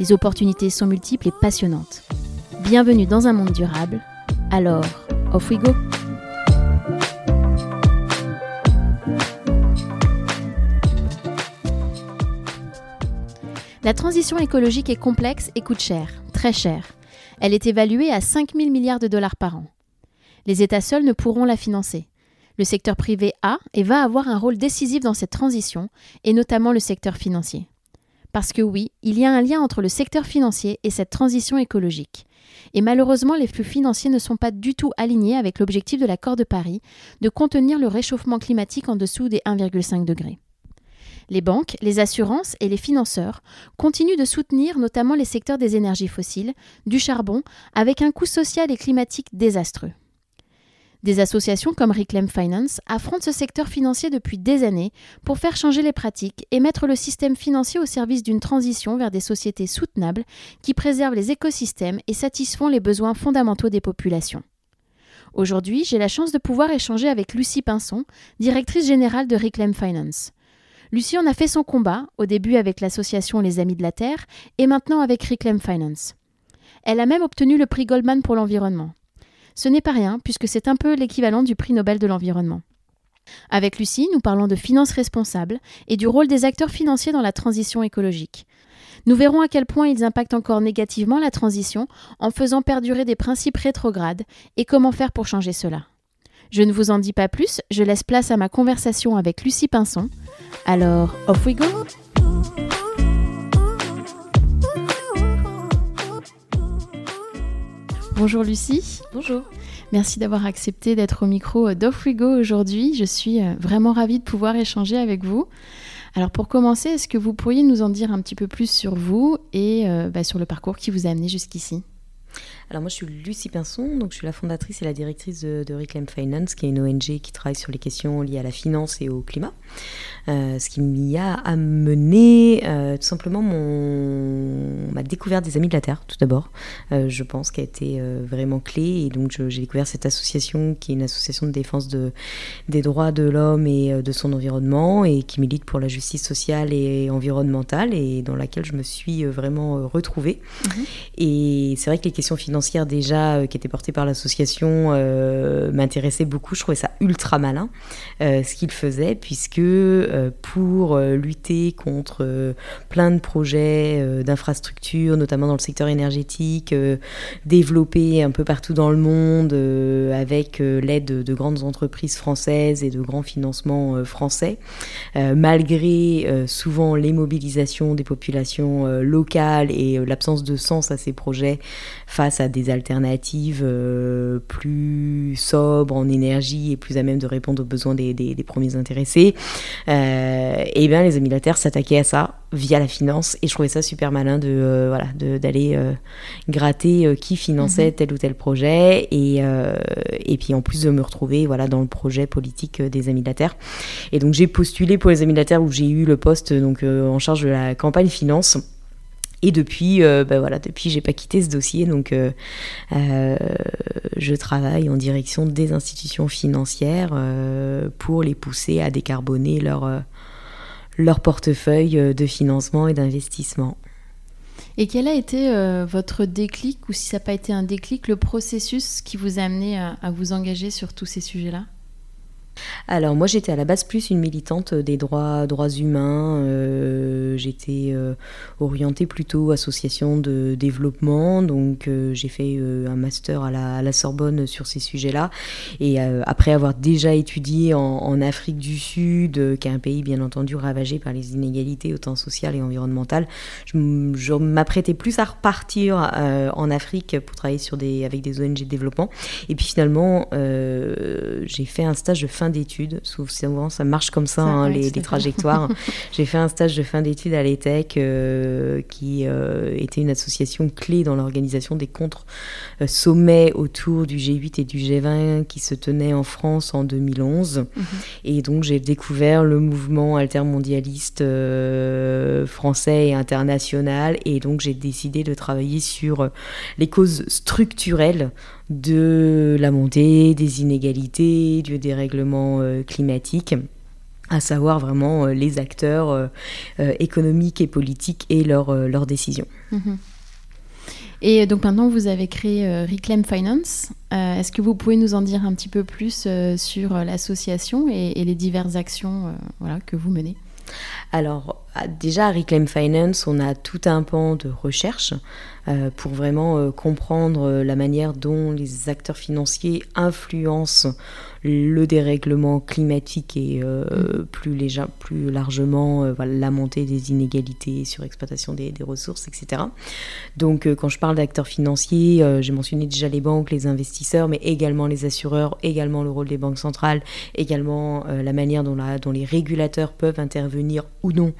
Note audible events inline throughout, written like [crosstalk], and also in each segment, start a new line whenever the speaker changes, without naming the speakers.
Les opportunités sont multiples et passionnantes. Bienvenue dans un monde durable. Alors, off we go! La transition écologique est complexe et coûte cher, très cher. Elle est évaluée à 5 000 milliards de dollars par an. Les États seuls ne pourront la financer. Le secteur privé a et va avoir un rôle décisif dans cette transition, et notamment le secteur financier. Parce que oui, il y a un lien entre le secteur financier et cette transition écologique. Et malheureusement, les flux financiers ne sont pas du tout alignés avec l'objectif de l'accord de Paris de contenir le réchauffement climatique en dessous des 1,5 degrés. Les banques, les assurances et les financeurs continuent de soutenir notamment les secteurs des énergies fossiles, du charbon, avec un coût social et climatique désastreux. Des associations comme Reclaim Finance affrontent ce secteur financier depuis des années pour faire changer les pratiques et mettre le système financier au service d'une transition vers des sociétés soutenables qui préservent les écosystèmes et satisfont les besoins fondamentaux des populations. Aujourd'hui, j'ai la chance de pouvoir échanger avec Lucie Pinson, directrice générale de Reclaim Finance. Lucie en a fait son combat, au début avec l'association Les Amis de la Terre et maintenant avec Reclaim Finance. Elle a même obtenu le prix Goldman pour l'environnement. Ce n'est pas rien, puisque c'est un peu l'équivalent du prix Nobel de l'environnement. Avec Lucie, nous parlons de finances responsables et du rôle des acteurs financiers dans la transition écologique. Nous verrons à quel point ils impactent encore négativement la transition en faisant perdurer des principes rétrogrades et comment faire pour changer cela. Je ne vous en dis pas plus, je laisse place à ma conversation avec Lucie Pinson. Alors, off we go Bonjour Lucie.
Bonjour.
Merci d'avoir accepté d'être au micro d'Off We Go aujourd'hui. Je suis euh, vraiment ravie de pouvoir échanger avec vous. Alors pour commencer, est-ce que vous pourriez nous en dire un petit peu plus sur vous et euh, bah, sur le parcours qui vous a amené jusqu'ici?
Alors moi je suis Lucie Pinson, donc je suis la fondatrice et la directrice de, Reclaim Finance, qui est une ONG qui travaille sur les questions liées à la finance et au climat. Euh, ce qui m'y a amené euh, tout simplement mon, ma découverte des Amis de la Terre, tout d'abord, euh, je pense, qui a été vraiment clé. Et donc j'ai découvert cette association qui est une association de défense de, des droits de l'homme et de son environnement et qui milite pour la justice sociale et environnementale et dans laquelle je me suis vraiment retrouvée. Mhm. Et c'est vrai que les questions financières déjà qui étaient portées par l'association m'intéressaient beaucoup. Je trouvais ça ultra malin ce qu'ils faisaient puisque euh, pour euh, lutter contre euh, plein de projets d'infrastructures, notamment dans le secteur énergétique, développés un peu partout dans le monde avec l'aide de, grandes entreprises françaises et de grands financements français, malgré souvent les mobilisations des populations locales et l'absence de sens à ces projets face à des alternatives plus sobres en énergie et plus à même de répondre aux besoins des, des premiers intéressés. Euh, et bien les amis de la Terre s'attaquaient à ça via la finance et je trouvais ça super malin de euh, voilà d'aller euh, gratter qui finançait mhm. tel ou tel projet et, et puis en plus de me retrouver voilà dans le projet politique des amis de la Terre et donc j'ai postulé pour les amis de la Terre où j'ai eu le poste donc en charge de la campagne finance et depuis, euh, ben voilà, depuis, j'ai pas quitté ce dossier, donc euh, euh, je travaille en direction des institutions financières pour les pousser à décarboner leur, leur portefeuille de financement et d'investissement.
Et quel a été votre déclic, ou si ça n'a pas été un déclic, le processus qui vous a amené à vous engager sur tous ces sujets-là?
Alors moi j'étais à la base plus une militante des droits, droits humains, euh, j'étais euh, orientée plutôt association de développement, donc euh, j'ai fait un master à la, Sorbonne sur ces sujets-là, et après avoir déjà étudié en, Afrique du Sud, qui est un pays bien entendu ravagé par les inégalités autant sociales et environnementales, je, m'apprêtais plus à repartir en Afrique pour travailler sur des, avec des ONG de développement, et puis finalement j'ai fait un stage de fin d'études. Souvent, ça marche comme ça, hein, les, trajectoires. [laughs] J'ai fait un stage de fin d'études à l'ETEC, euh, qui euh, était une association clé dans l'organisation des contre-sommets autour du G8 et du G20 qui se tenaient en France en 2011. Mhm. Et donc, j'ai découvert le mouvement altermondialiste euh, français et international. Et donc, j'ai décidé de travailler sur les causes structurelles de la montée des inégalités, du dérèglement euh, climatique à savoir vraiment euh, les acteurs euh, économiques et politiques et leurs décisions.
Mhm. Et donc maintenant, vous avez créé Reclaim Finance. Est-ce que vous pouvez nous en dire un petit peu plus sur l'association et, et, les diverses actions voilà, que vous menez?
Alors, déjà à Reclaim Finance, on a tout un pan de recherche euh, pour vraiment euh, comprendre euh, la manière dont les acteurs financiers influencent le dérèglement climatique et mm. plus, plus largement la montée des inégalités sur exploitation des, ressources, etc. Donc quand je parle d'acteurs financiers, j'ai mentionné déjà les banques, les investisseurs, mais également les assureurs, également le rôle des banques centrales, également la manière dont, la, dont les régulateurs peuvent intervenir ou non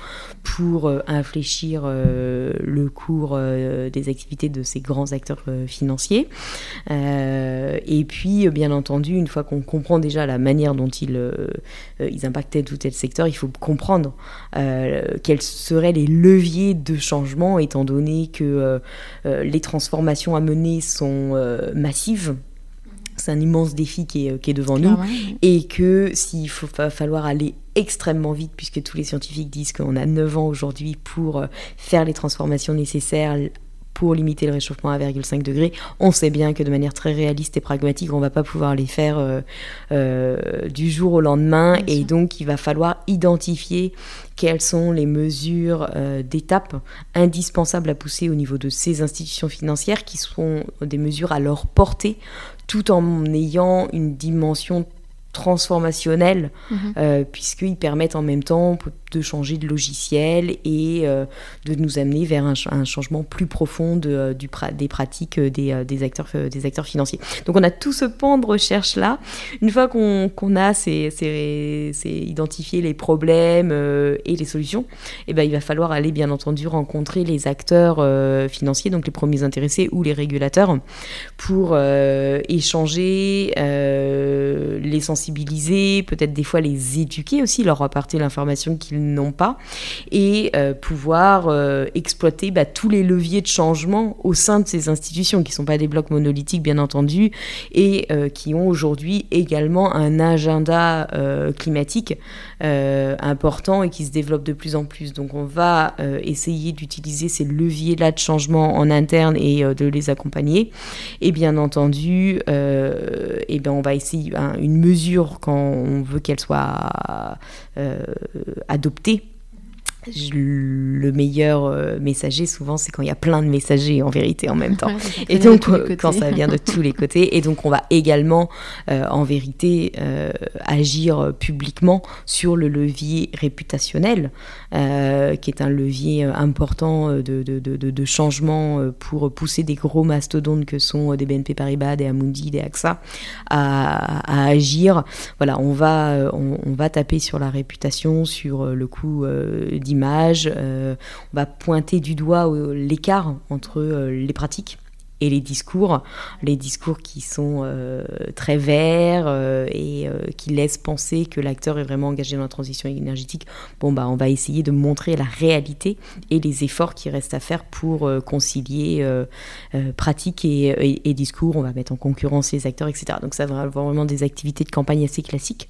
pour infléchir le cours des activités de ces grands acteurs euh, financiers. Euh, et puis, euh, bien entendu, une fois qu'on comprend déjà la manière dont ils, ils impactaient tout tel secteur, il faut comprendre quels seraient les leviers de changement, étant donné que les transformations à mener sont massives. C'est un immense défi qui est, qui est devant nous. Et que s'il faut va falloir aller extrêmement vite puisque tous les scientifiques disent qu'on a 9 ans aujourd'hui pour faire les transformations nécessaires pour limiter le réchauffement à 1,5 degré. On sait bien que de manière très réaliste et pragmatique, on ne va pas pouvoir les faire euh, euh, du jour au lendemain. et donc, il va falloir identifier quelles sont les mesures euh, d'étape indispensables à pousser au niveau de ces institutions financières qui sont des mesures à leur portée tout en ayant une dimension transformationnelle, mhm. puisqu'ils permettent en même temps de changer de logiciel et euh, de nous amener vers un, changement plus profond de, euh, du des pratiques euh, des, des, acteurs, des acteurs financiers. Donc on a tout ce pan de recherche-là. Une fois qu'on a ces, ces, identifié les problèmes et les solutions, et eh ben, il va falloir aller bien entendu rencontrer les acteurs financiers, donc les premiers intéressés ou les régulateurs, pour échanger, les sensibiliser, peut-être des fois les éduquer aussi, leur apporter l'information qu'ils n'ont pas, et euh, pouvoir euh, exploiter bah, tous les leviers de changement au sein de ces institutions, qui ne sont pas des blocs monolithiques bien entendu, et euh, qui ont aujourd'hui également un agenda climatique important et qui se développe de plus en plus. Donc on va essayer d'utiliser ces leviers-là de changement en interne et de les accompagner. Et bien entendu, et ben on va essayer une mesure quand on veut qu'elle soit adoptée le meilleur euh, messager, souvent, c'est quand il y a plein de messagers en vérité en même temps. [laughs] et donc, quand ça vient de tous les côtés. Et donc, on va également, euh, en vérité, euh, agir publiquement sur le levier réputationnel, qui est un levier important de, de, de, changement pour pousser des gros mastodontes que sont des BNP Paribas, des Amundi, des AXA à, agir. Voilà, on va, on, on, va taper sur la réputation, sur le coût d'image. Euh, on va pointer du doigt l'écart entre euh, les pratiques et les discours, les discours qui sont euh, très verts euh, et euh, qui laissent penser que l'acteur est vraiment engagé dans la transition énergétique, bon bah on va essayer de montrer la réalité et les efforts qui restent à faire pour concilier pratique et, discours. On va mettre en concurrence les acteurs, etc. Donc ça va avoir vraiment des activités de campagne assez classiques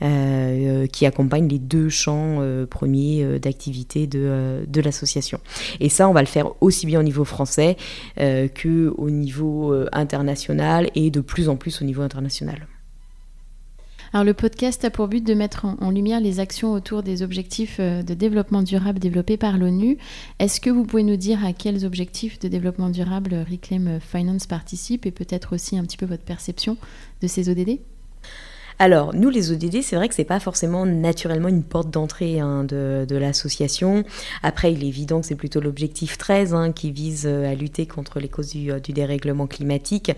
qui accompagnent les deux champs premiers d'activité de, de l'association. Et ça, on va le faire aussi bien au niveau français que au niveau euh, international et de plus en plus au niveau international.
Alors le podcast a pour but de mettre en, lumière les actions autour des objectifs euh, de développement durable développés par l'ONU. Est-ce que vous pouvez nous dire à quels objectifs de développement durable Reclaim Finance participe et peut-être aussi un petit peu votre perception de ces ODD
alors, nous, les ODD, c'est vrai que c'est pas forcément naturellement une porte d'entrée hein, de, l'association. Après, il est évident que c'est plutôt l'objectif 13 hein, qui vise euh, à lutter contre les causes du, euh, du dérèglement climatique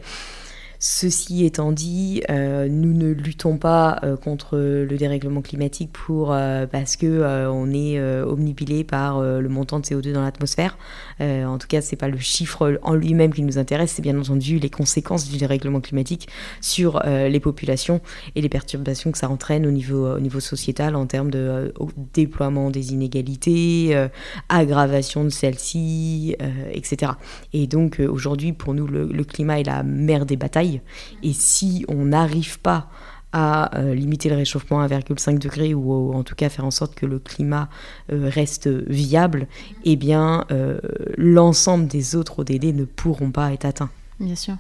Ceci étant dit, euh, nous ne luttons pas euh, contre le dérèglement climatique pour euh, parce que on est omnibilé par le montant de CO2 dans l'atmosphère. en tout cas, c'est pas le chiffre en lui-même qui nous intéresse, c'est bien entendu les conséquences du dérèglement climatique sur les populations et les perturbations que ça entraîne au niveau au niveau sociétal en termes de déploiement des inégalités, aggravation de celles-ci, etc. Et donc aujourd'hui, pour nous, le climat est la mère des batailles et si on n'arrive pas à euh, limiter le réchauffement à 1,5 degré ou, en tout cas faire en sorte que le climat euh, reste viable, eh bien euh, l'ensemble des autres ODD ne pourront pas être atteints.
Bien sûr.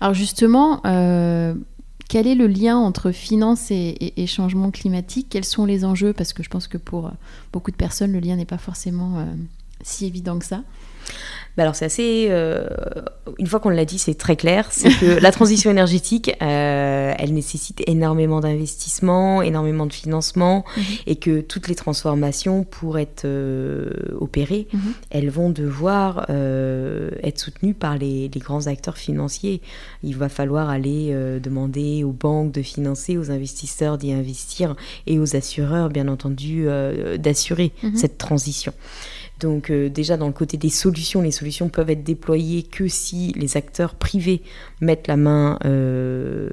Alors justement, quel est le lien entre finance et, et, changement climatique? Quels sont les enjeux? Parce que je pense que pour beaucoup de personnes, le lien n'est pas forcément si évident que ça.
Bah alors c'est assez, euh, une fois qu'on l'a dit, c'est très clair, c'est que la transition énergétique, euh, elle nécessite énormément d'investissement, énormément de financement, mhm. et que toutes les transformations, pour être euh, opérées, mhm. elles vont devoir être soutenues par les, les, grands acteurs financiers. Il va falloir aller demander aux banques de financer, aux investisseurs d'y investir, et aux assureurs, bien entendu, d'assurer mhm. cette transition. Donc euh, déjà dans le côté des solutions, les solutions peuvent être déployées que si les acteurs privés mettent la main euh,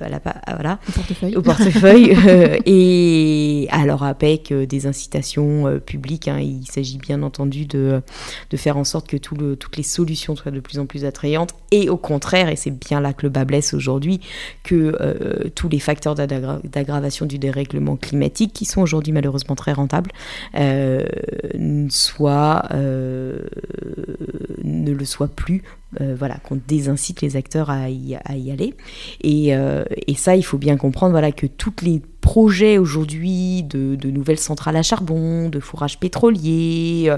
à la, voilà, au portefeuille, [laughs] euh, et alors avec des incitations publiques. Hein, il s'agit bien entendu de, de faire en sorte que tout le, toutes les solutions soient de plus en plus attrayantes. Et au contraire, et c'est bien là que le bas blesse aujourd'hui, que tous les facteurs d'aggravation du dérèglement climatique qui sont aujourd'hui malheureusement très rentables soit euh, ne le soit plus euh, voilà, qu'on désincite les acteurs à y, aller. Euh, et, ça, il faut bien comprendre voilà, que tous les projets aujourd'hui de, nouvelles centrales à charbon, de fourrage pétrolier,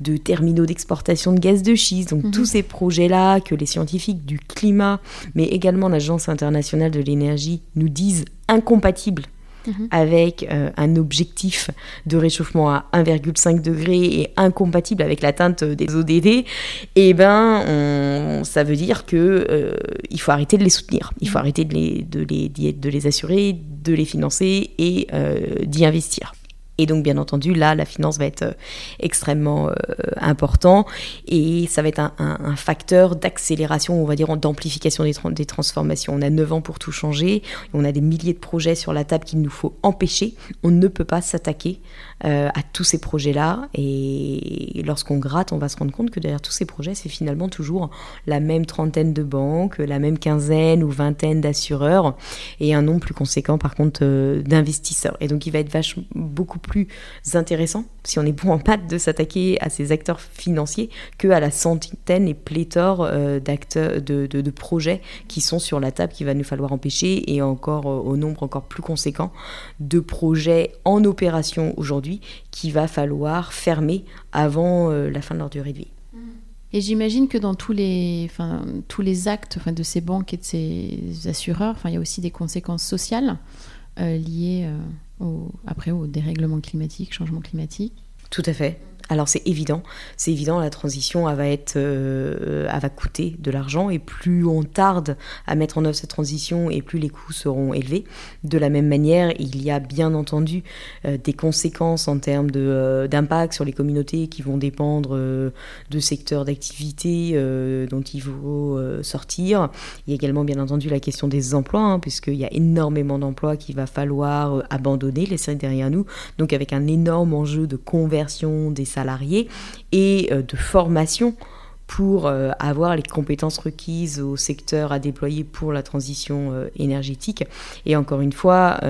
de terminaux d'exportation de gaz de schiste, donc mhm. tous ces projets-là que les scientifiques du climat, mais également l'Agence internationale de l'énergie nous disent incompatibles Mhm. avec euh, un objectif de réchauffement à 1,5 degré et incompatible avec l'atteinte des ODD, et eh ben, ça veut dire que euh, il faut arrêter de les soutenir, il faut mhm. arrêter de les, de les, de les assurer, de les financer et euh, d'y investir. Et donc, bien entendu, là, la finance va être euh, extrêmement euh, important et ça va être un, facteur d'accélération, on va dire, d'amplification des, des, transformations. On a 9 ans pour tout changer, on a des milliers de projets sur la table qu'il nous faut empêcher. On ne peut pas s'attaquer euh, à tous ces projets-là. Et lorsqu'on gratte, on va se rendre compte que derrière tous ces projets, c'est finalement toujours la même trentaine de banques, la même quinzaine ou vingtaine d'assureurs et un nombre plus conséquent, par contre, euh, d'investisseurs. Et donc, il va être vachement beaucoup plus intéressant, si on est bon en pâte, de s'attaquer à ces acteurs financiers que à la centaine et pléthore euh, d'acteurs, de, de, projets qui sont sur la table qu'il va nous falloir empêcher et encore au nombre encore plus conséquent de projets en opération aujourd'hui qu'il va falloir fermer avant euh, la fin de leur durée de vie. Mm.
Et j'imagine que dans tous les, enfin, tous les actes enfin, de ces banques et de ces assureurs, enfin, il y a aussi des conséquences sociales euh, liées euh, après au dérèglement climatique, changement climatique.
Tout à fait. Alors c'est évident, c'est évident, la transition elle va être, euh, va coûter de l'argent et plus on tarde à mettre en œuvre cette transition et plus les coûts seront élevés. De la même manière, il y a bien entendu euh, des conséquences en termes euh, d'impact sur les communautés qui vont dépendre de secteurs d'activité dont il faut sortir. Il y a également bien entendu la question des emplois, hein, puisqu'il y a énormément d'emplois qu'il va falloir abandonner, laisser derrière nous, donc avec un énorme enjeu de conversion des salariés et euh, de formation pour euh, avoir les compétences requises au secteur à déployer pour la transition euh, énergétique. Et encore une fois,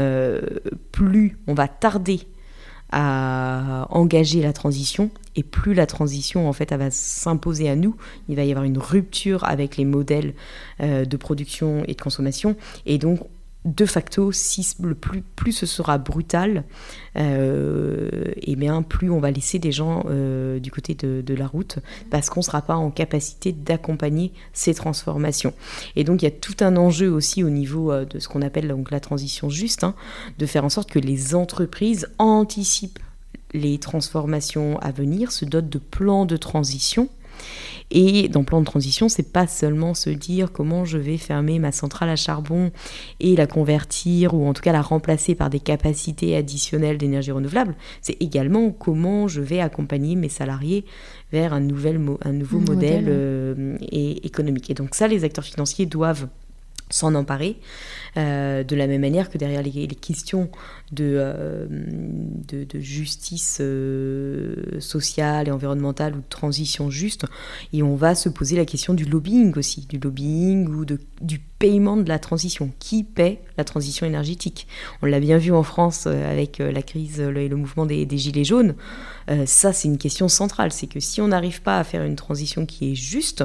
plus on va tarder à engager la transition et plus la transition en fait va s'imposer à nous il va y avoir une rupture avec les modèles de production et de consommation et donc de facto, plus, ce sera brutal, euh, et bien plus on va laisser des gens euh, du côté de, la route parce qu'on ne sera pas en capacité d'accompagner ces transformations. Et donc il y a tout un enjeu aussi au niveau euh, de ce qu'on appelle la transition juste, hein, de faire en sorte que les entreprises anticipent les transformations à venir, se dotent de plans de transition Et dans le plan de transition, c'est pas seulement se dire comment je vais fermer ma centrale à charbon et la convertir ou en tout cas la remplacer par des capacités additionnelles d'énergie renouvelable, c'est également comment je vais accompagner mes salariés vers un, nouvel un nouveau modèle, euh, économique. Et donc ça, les acteurs financiers doivent s'en emparer, euh, de la même manière que derrière les, questions de, euh, de, justice sociale et environnementale ou de transition juste, et on va se poser la question du lobbying aussi, du lobbying ou de, du paiement de la transition. Qui paie la transition énergétique? On l'a bien vu en France avec la crise et le mouvement des, des Gilets jaunes. Euh, ça, c'est une question centrale. C'est que si on n'arrive pas à faire une transition qui est juste,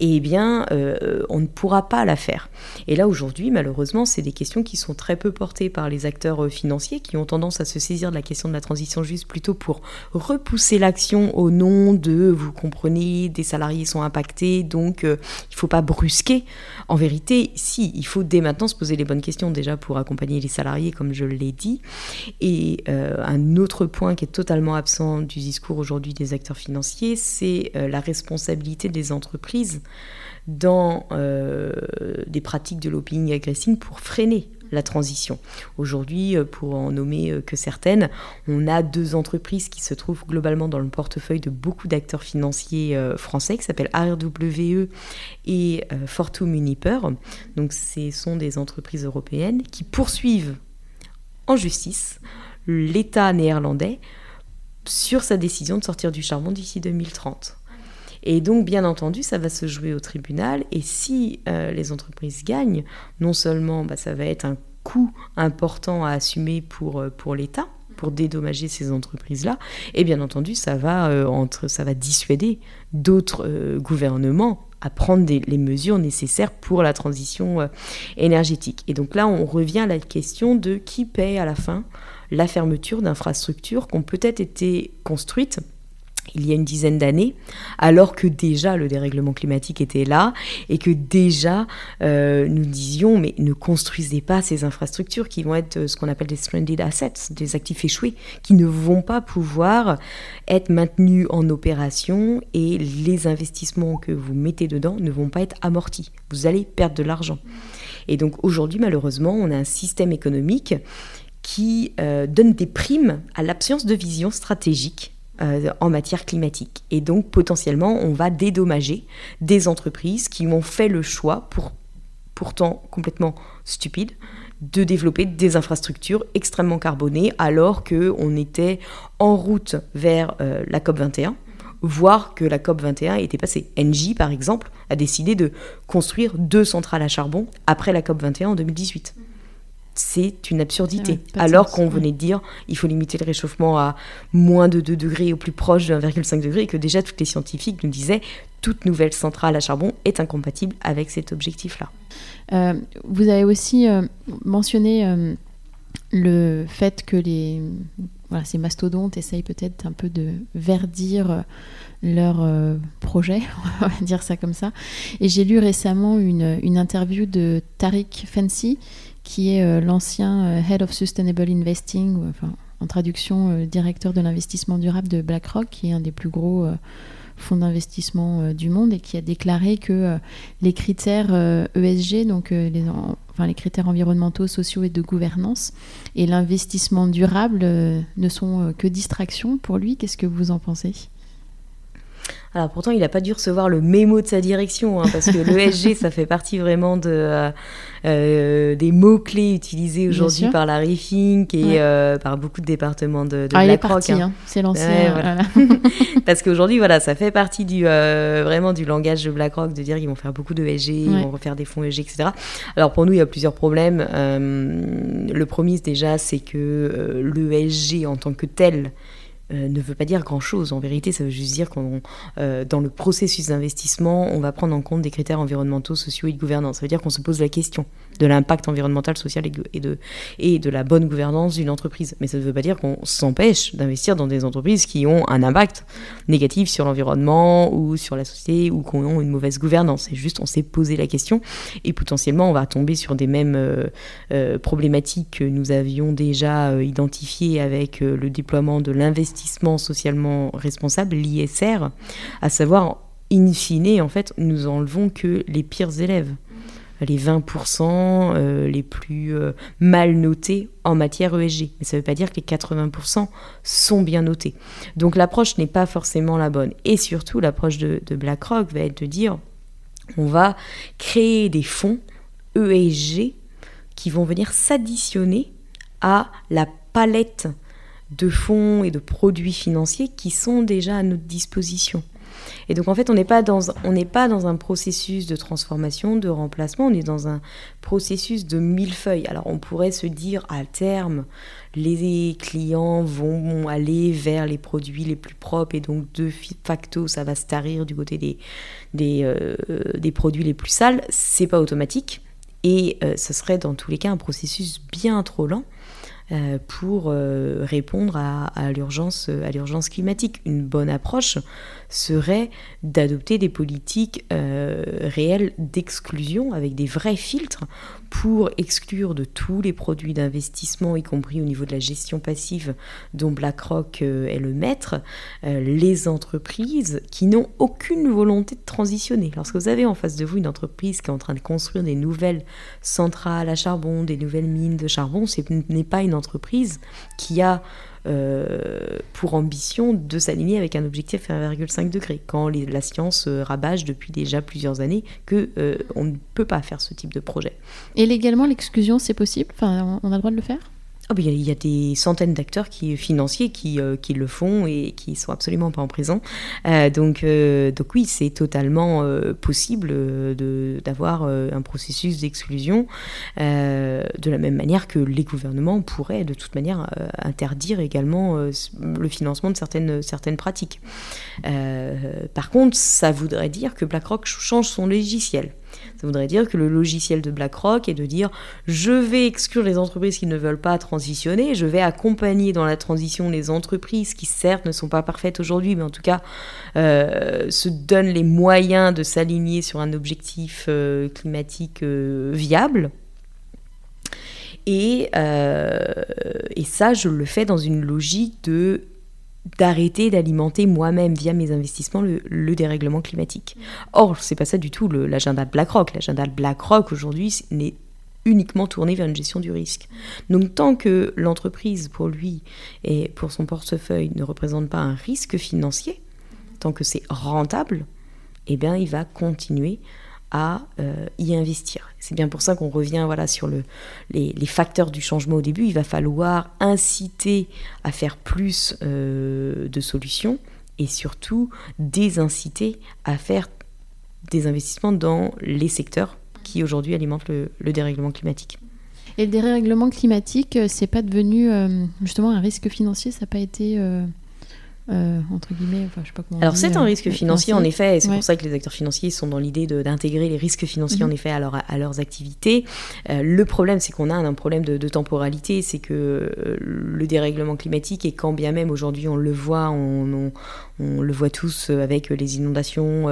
eh bien, euh, on ne pourra pas la faire. Et là, aujourd'hui, malheureusement, c'est des questions qui sont très peu portées par les acteurs euh, qui ont tendance à se saisir de la question de la transition juste plutôt pour repousser l'action au nom de, vous comprenez, des salariés sont impactés, donc il ne faut pas brusquer. En vérité, si, il faut dès maintenant se poser les bonnes questions déjà pour accompagner les salariés, comme je l'ai dit. Et un autre point qui est totalement absent du discours aujourd'hui des acteurs financiers, c'est euh, la responsabilité des entreprises dans euh, des pratiques de lobbying agressif pour freiner la transition. Aujourd'hui, euh, pour en nommer que certaines, on a deux entreprises qui se trouvent globalement dans le portefeuille de beaucoup d'acteurs financiers français, qui s'appellent RWE et Fortum Uniper. Donc, ce sont des entreprises européennes qui poursuivent en justice l'État néerlandais sur sa décision de sortir du charbon d'ici 2030. Et donc, bien entendu, ça va se jouer au tribunal. Et si euh, les entreprises gagnent, non seulement bah, ça va être un coût important à assumer pour, euh, pour l'État, pour dédommager ces entreprises-là, et bien entendu, ça va, euh, entre, ça va dissuader d'autres gouvernements à prendre les mesures nécessaires pour la transition énergétique. Et donc là, on revient à la question de qui paie à la fin la fermeture d'infrastructures qui ont peut-être été construites il y a une dizaine d'années, alors que déjà le dérèglement climatique était là et que déjà euh, nous disions mais ne construisez pas ces infrastructures qui vont être ce qu'on appelle des stranded assets, des actifs échoués, qui ne vont pas pouvoir être maintenus en opération et les investissements que vous mettez dedans ne vont pas être amortis. Vous allez perdre de l'argent. Et donc aujourd'hui malheureusement on a un système économique qui euh, donne des primes à l'absence de vision stratégique euh, en matière climatique. Et donc potentiellement, on va dédommager des entreprises qui ont fait le choix, pour, pourtant complètement stupide, de développer des infrastructures extrêmement carbonées alors qu'on était en route vers euh, la COP 21 voire que la COP 21 était passée. Engie, par exemple, a décidé de construire deux centrales à charbon après la COP 21 en 2018 c'est une absurdité. Alors qu'on venait de dire il faut limiter le réchauffement à moins de 2 degrés au plus proche de 1,5 degré et que déjà tous les scientifiques nous disaient toute nouvelle centrale à charbon est incompatible avec cet objectif-là.
Euh, vous avez aussi euh, mentionné euh, le fait que les, voilà, ces mastodontes essayent peut-être un peu de verdir leur projet, [laughs] on va dire ça comme ça. Et j'ai lu récemment une, une interview de Tariq Fancy qui est euh, l'ancien euh, Head of Sustainable Investing, en traduction euh, directeur de l'investissement durable de BlackRock, qui est un des plus gros fonds d'investissement du monde et qui a déclaré que les critères ESG, e donc les, les critères environnementaux, sociaux et de gouvernance, et l'investissement durable ne sont que distractions pour lui. Qu'est-ce que vous en pensez?
Alors pourtant, il n'a pas dû recevoir le mémo de sa direction, hein, parce que l'ESG, [laughs] ça fait partie vraiment de, euh, euh, des mots-clés utilisés aujourd'hui par la Rethink et euh, par beaucoup de départements de, de ah, BlackRock.
Hein. Hein. C'est lancé. [laughs]
parce qu'aujourd'hui, voilà, ça fait partie du, vraiment du langage de BlackRock de dire qu'ils vont faire beaucoup d'ESG, ils vont refaire des fonds ESG, etc. Alors pour nous, il y a plusieurs problèmes. le premier, déjà, c'est que l'ESG en tant que tel, euh, ne veut pas dire grand-chose. En vérité, ça veut juste dire qu'on, euh, dans le processus d'investissement, on va prendre en compte des critères environnementaux, sociaux et de gouvernance. Ça veut dire qu'on se pose la question de l'impact environnemental, social et de, et de la bonne gouvernance d'une entreprise. Mais ça ne veut pas dire qu'on s'empêche d'investir dans des entreprises qui ont un impact négatif sur l'environnement ou sur la société ou qui ont une mauvaise gouvernance. C'est juste, on s'est posé la question et potentiellement, on va tomber sur des mêmes euh, problématiques que nous avions déjà identifiées avec le déploiement de l'investissement socialement responsable, l'ISR, à savoir in fine, en fait, nous enlevons que les pires élèves les 20% euh, les plus euh, mal notés en matière ESG. Mais ça ne veut pas dire que les 80% sont bien notés. Donc l'approche n'est pas forcément la bonne. Et surtout, l'approche de, BlackRock va être de dire, on va créer des fonds ESG qui vont venir s'additionner à la palette de fonds et de produits financiers qui sont déjà à notre disposition. Et donc en fait, on n'est pas, dans, pas dans un processus de transformation, de remplacement, on est dans un processus de millefeuille. Alors on pourrait se dire à terme, les clients vont aller vers les produits les plus propres et donc de facto, ça va se tarir du côté des, des, euh, des produits les plus sales. C'est pas automatique. Et euh, ce serait dans tous les cas un processus bien trop lent pour euh, répondre à, à l'urgence climatique. Une bonne approche serait d'adopter des politiques euh, réelles d'exclusion avec des vrais filtres pour exclure de tous les produits d'investissement, y compris au niveau de la gestion passive dont BlackRock est le maître, les entreprises qui n'ont aucune volonté de transitionner. Lorsque vous avez en face de vous une entreprise qui est en train de construire des nouvelles centrales à charbon, des nouvelles mines de charbon, ce n'est pas une entreprise qui a euh, pour ambition de s'aligner avec un objectif à 1,5 degré, quand la science euh, rabâche depuis déjà plusieurs années que euh, on ne peut pas faire ce type de projet.
Et légalement, l'exclusion, c'est possible? Enfin, On a le droit de le faire?
Oh, il y, a des centaines d'acteurs financiers qui, euh, qui, le font et qui sont absolument pas en prison. Euh, donc, euh, donc oui, c'est totalement possible d'avoir un processus d'exclusion de la même manière que les gouvernements pourraient de toute manière interdire également le financement de certaines pratiques. par contre, ça voudrait dire que BlackRock change son logiciel. Ça voudrait dire que le logiciel de BlackRock est de dire je vais exclure les entreprises qui ne veulent pas transitionner, je vais accompagner dans la transition les entreprises qui certes ne sont pas parfaites aujourd'hui, mais en tout cas euh, se donnent les moyens de s'aligner sur un objectif euh, climatique euh, viable. Et, et ça, je le fais dans une logique de d'arrêter d'alimenter moi-même via mes investissements le, dérèglement climatique. Or, c'est pas ça du tout l'agenda de BlackRock. L'agenda de BlackRock aujourd'hui n'est uniquement tourné vers une gestion du risque. Donc tant que l'entreprise pour lui et pour son portefeuille ne représente pas un risque financier, tant que c'est rentable, eh bien il va continuer à euh, y investir. C'est bien pour ça qu'on revient voilà, sur le, les, facteurs du changement au début. Il va falloir inciter à faire plus euh, de solutions et surtout désinciter à faire des investissements dans les secteurs qui aujourd'hui alimentent le, dérèglement climatique.
Et le dérèglement climatique, euh, c'est pas devenu justement un risque financier, ça n'a pas été euh, entre guillemets, enfin, je sais pas comment
Alors c'est un euh, risque financier, en effet, et c'est pour ça que les acteurs financiers sont dans l'idée d'intégrer les risques financiers mhm. en effet à, leur, à leurs activités. Euh, le problème, c'est qu'on a un, problème de, temporalité, c'est que le dérèglement climatique, et quand bien même aujourd'hui on le voit, on, on, le voit tous avec les inondations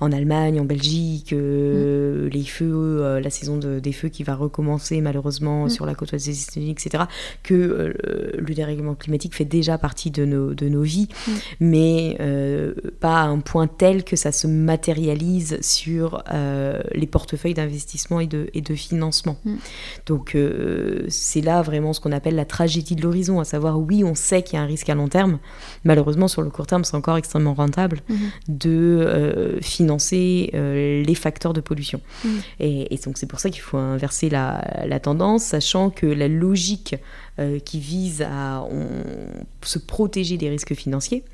en Allemagne, en Belgique, mhm. les feux, la saison des feux qui va recommencer malheureusement mhm. sur la côte ouest des États-Unis, etc., que le dérèglement climatique fait déjà partie de nos, de nos vies Mm. mais euh, pas à un point tel que ça se matérialise sur euh, les portefeuilles d'investissement et de, et de financement. Mm. Donc euh, c'est là vraiment ce qu'on appelle la tragédie de l'horizon, à savoir oui, on sait qu'il y a un risque à long terme, malheureusement sur le court terme c'est encore extrêmement rentable mm-hmm. de financer les facteurs de pollution. Mm. Et, donc c'est pour ça qu'il faut inverser la, la tendance, sachant que la logique euh, qui vise à se protéger des risques financiers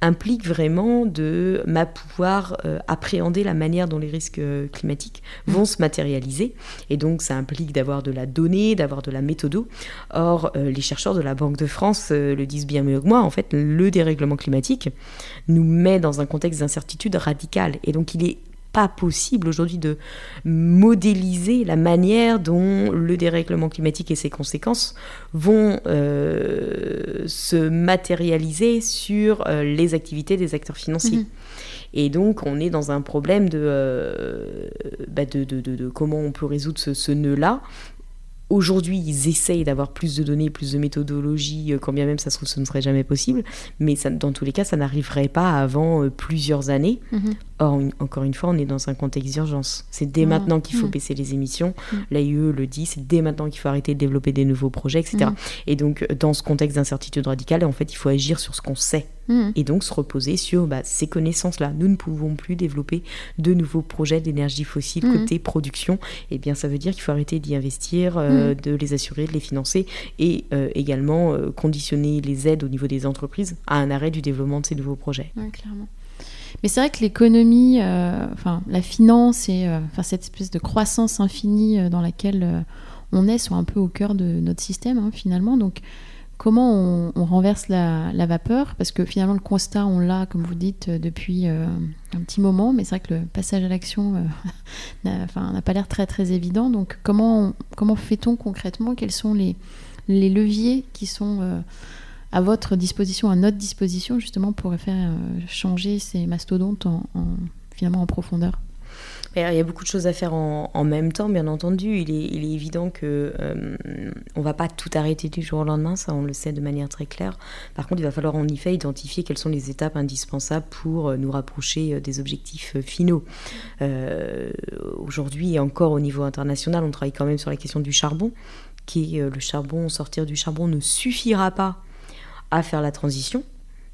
implique vraiment de pouvoir euh, appréhender la manière dont les risques euh, climatiques vont se matérialiser. Et donc, ça implique d'avoir de la donnée, d'avoir de la méthodo. Or, les chercheurs de la Banque de France le disent bien mieux que moi. En fait, le dérèglement climatique nous met dans un contexte d'incertitude radicale. Et donc, il est pas possible aujourd'hui de modéliser la manière dont le dérèglement climatique et ses conséquences vont euh, se matérialiser sur euh, les activités des acteurs financiers. Mhm. Et donc, on est dans un problème de, euh, bah, de, de, de, comment on peut résoudre ce, ce nœud-là. Aujourd'hui, ils essayent d'avoir plus de données, plus de méthodologie, quand bien même ça se trouve, ce ne serait jamais possible. Mais ça, dans tous les cas, ça n'arriverait pas avant plusieurs années. Mhm. Or, encore une fois, on est dans un contexte d'urgence. C'est dès mmh. maintenant qu'il faut mmh. baisser les émissions. L'AIE le dit, c'est dès maintenant qu'il faut arrêter de développer des nouveaux projets, etc. Et donc, dans ce contexte d'incertitude radicale, en fait, il faut agir sur ce qu'on sait. Et donc, se reposer sur bah, ces connaissances-là. Nous ne pouvons plus développer de nouveaux projets d'énergie fossile côté production. Et eh bien, ça veut dire qu'il faut arrêter d'y investir, euh, de les assurer, de les financer et euh, également euh, conditionner les aides au niveau des entreprises à un arrêt du développement de ces nouveaux projets.
clairement. Mais c'est vrai que l'économie, enfin la finance et enfin cette espèce de croissance infinie dans laquelle on est sont un peu au cœur de notre système hein, finalement. Donc comment on, renverse la, vapeur Parce que finalement le constat on l'a, comme vous dites, depuis un petit moment, mais c'est vrai que le passage à l'action [laughs] n'a pas l'air très très évident. Donc comment comment fait-on concrètement? Quels sont les, leviers qui sont à votre disposition, à notre disposition, justement pour faire euh, changer ces mastodontes en, finalement en profondeur?
Il y a beaucoup de choses à faire en, même temps, bien entendu. Il est, évident que euh, on va pas tout arrêter du jour au lendemain, ça on le sait de manière très claire. Par contre, il va falloir en effet identifier quelles sont les étapes indispensables pour euh, nous rapprocher des objectifs finaux. Aujourd'hui, et encore au niveau international, on travaille quand même sur la question du charbon, qui est le charbon, sortir du charbon ne suffira pas à faire la transition.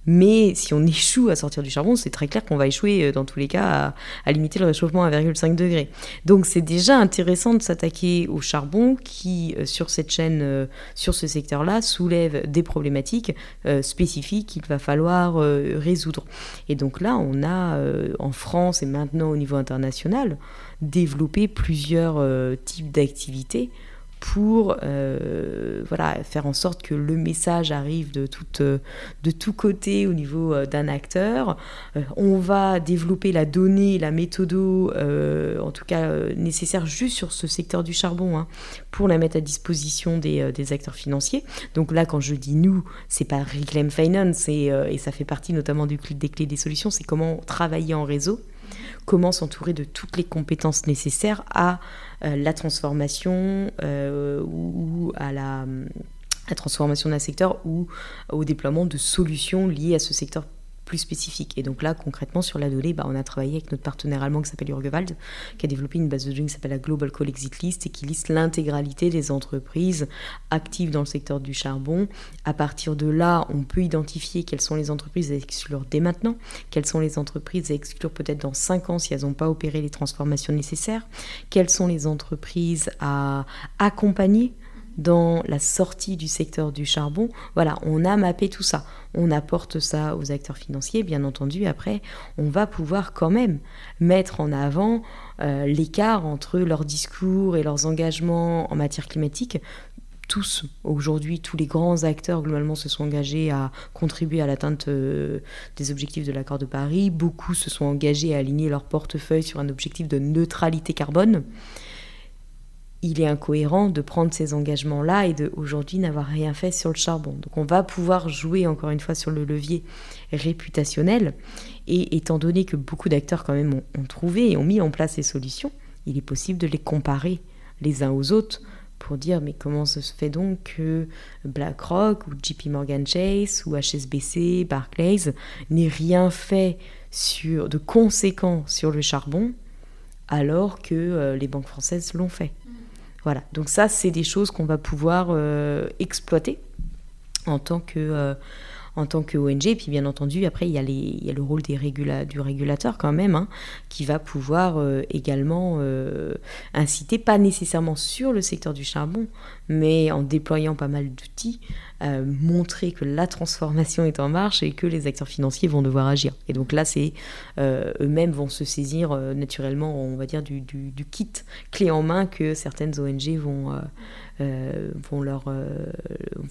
Mais si on échoue à sortir du charbon, c'est très clair qu'on va échouer euh, dans tous les cas à, limiter le réchauffement à 1,5 degré. Donc c'est déjà intéressant de s'attaquer au charbon qui, euh, sur cette chaîne, euh, sur ce secteur-là, soulève des problématiques spécifiques qu'il va falloir résoudre. Et donc là, on a en France et maintenant au niveau international développé plusieurs types d'activités pour euh, voilà, faire en sorte que le message arrive de, tout, euh, de tous côtés au niveau euh, d'un acteur. on va développer la donnée, la méthodo, en tout cas nécessaire juste sur ce secteur du charbon, hein, pour la mettre à disposition des, des, acteurs financiers. Donc là, quand je dis nous, c'est pas Reclaim Finance, et, et ça fait partie notamment du, des clés des solutions, c'est comment travailler en réseau comment s'entourer de toutes les compétences nécessaires à la transformation euh, ou, à la, la transformation d'un secteur ou au déploiement de solutions liées à ce secteur plus spécifique. Et donc là, concrètement, sur la donnée, bah, on a travaillé avec notre partenaire allemand qui s'appelle Urgewald, qui a développé une base de données qui s'appelle la Global Coal Exit List et qui liste l'intégralité des entreprises actives dans le secteur du charbon. À partir de là, on peut identifier quelles sont les entreprises à exclure dès maintenant, quelles sont les entreprises à exclure peut-être dans 5 ans si elles n'ont pas opéré les transformations nécessaires, quelles sont les entreprises à accompagner dans la sortie du secteur du charbon. Voilà, on a mappé tout ça. On apporte ça aux acteurs financiers, bien entendu. Après, on va pouvoir quand même mettre en avant euh, l'écart entre leurs discours et leurs engagements en matière climatique. Tous, aujourd'hui, tous les grands acteurs globalement se sont engagés à contribuer à l'atteinte euh, des objectifs de l'accord de Paris. Beaucoup se sont engagés à aligner leur portefeuille sur un objectif de neutralité carbone il est incohérent de prendre ces engagements-là et de aujourd'hui n'avoir rien fait sur le charbon. Donc on va pouvoir jouer encore une fois sur le levier réputationnel. Et étant donné que beaucoup d'acteurs quand même ont, trouvé et ont mis en place ces solutions, il est possible de les comparer les uns aux autres pour dire mais comment se fait donc que BlackRock ou JP Morgan Chase ou HSBC, Barclays n'aient rien fait sur, de conséquent sur le charbon alors que euh, les banques françaises l'ont fait. Voilà, donc ça, c'est des choses qu'on va pouvoir euh, exploiter en tant que... Euh, en tant que ONG. Et puis bien entendu, après, il y a, le rôle du régulateur quand même, hein, qui va pouvoir euh, également inciter, pas nécessairement sur le secteur du charbon, mais en déployant pas mal d'outils, euh, montrer que la transformation est en marche et que les acteurs financiers vont devoir agir. Et donc là, c'est euh, eux-mêmes vont se saisir euh, naturellement, on va dire, du, kit clé en main que certaines ONG vont, vont leur,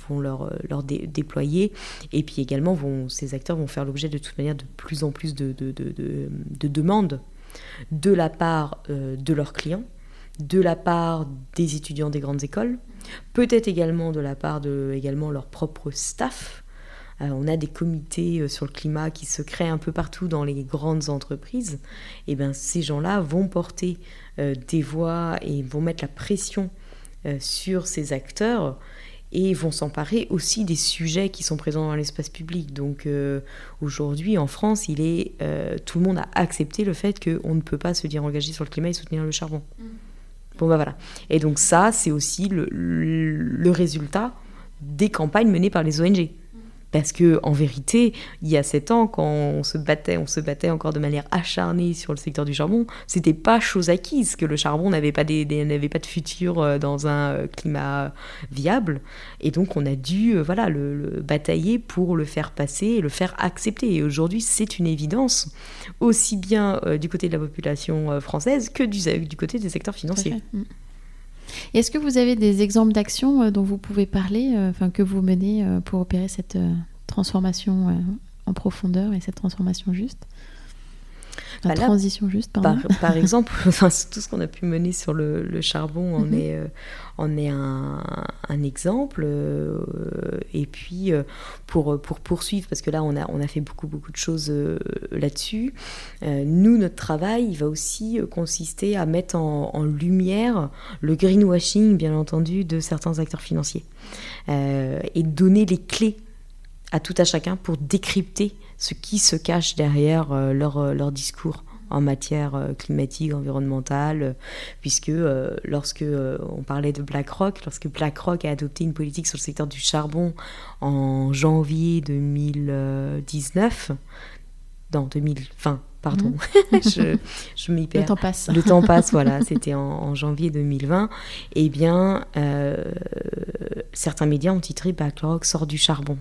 vont leur, déployer. Et puis également, vont, ces acteurs vont faire l'objet de toute manière de plus en plus de, de, de demandes de la part de leurs clients, de la part des étudiants des grandes écoles, peut-être également de la part de également leur propre staff. Euh, on a des comités euh, sur le climat qui se créent un peu partout dans les grandes entreprises. Et eh bien ces gens-là vont porter euh, des voix et vont mettre la pression sur ces acteurs et vont s'emparer aussi des sujets qui sont présents dans l'espace public. Donc aujourd'hui en France, il est, tout le monde a accepté le fait qu'on ne peut pas se dire engagé sur le climat et soutenir le charbon. Mm. Bon bah voilà. Et donc ça, c'est aussi le, le résultat des campagnes menées par les ONG. Parce que en vérité, il y a sept ans, quand on se battait, on se battait encore de manière acharnée sur le secteur du charbon, c'était pas chose acquise que le charbon n'avait pas, des, n'avait pas de futur euh, dans un euh, climat viable. Et donc on a dû euh, voilà, le, batailler pour le faire passer et le faire accepter. Et aujourd'hui, c'est une évidence, aussi bien du côté de la population française que du, du côté des secteurs financiers.
Est-ce que vous avez des exemples d'actions euh, dont vous pouvez parler, euh, enfin que vous menez euh, pour opérer cette transformation en profondeur et cette transformation juste?
La bah transition juste, par, par, exemple, [laughs] enfin, tout ce qu'on a pu mener sur le, charbon en mhm. est, en est un, un exemple. et puis, pour, pour poursuivre, parce que là, on a, on a fait beaucoup, beaucoup de choses là-dessus, nous, notre travail, il va aussi consister à mettre en, en, lumière le greenwashing, bien entendu, de certains acteurs financiers. et donner les clés à tout à chacun pour décrypter ce qui se cache derrière euh, leur, euh, leur, discours en matière euh, climatique, environnementale, puisque lorsque on parlait de BlackRock, lorsque BlackRock a adopté une politique sur le secteur du charbon en janvier 2019, dans 2020, pardon, [laughs] je, je m'y perds.
Le temps passe.
Le temps passe, voilà, c'était en, janvier 2020. Eh bien, certains médias ont titré BlackRock sort du charbon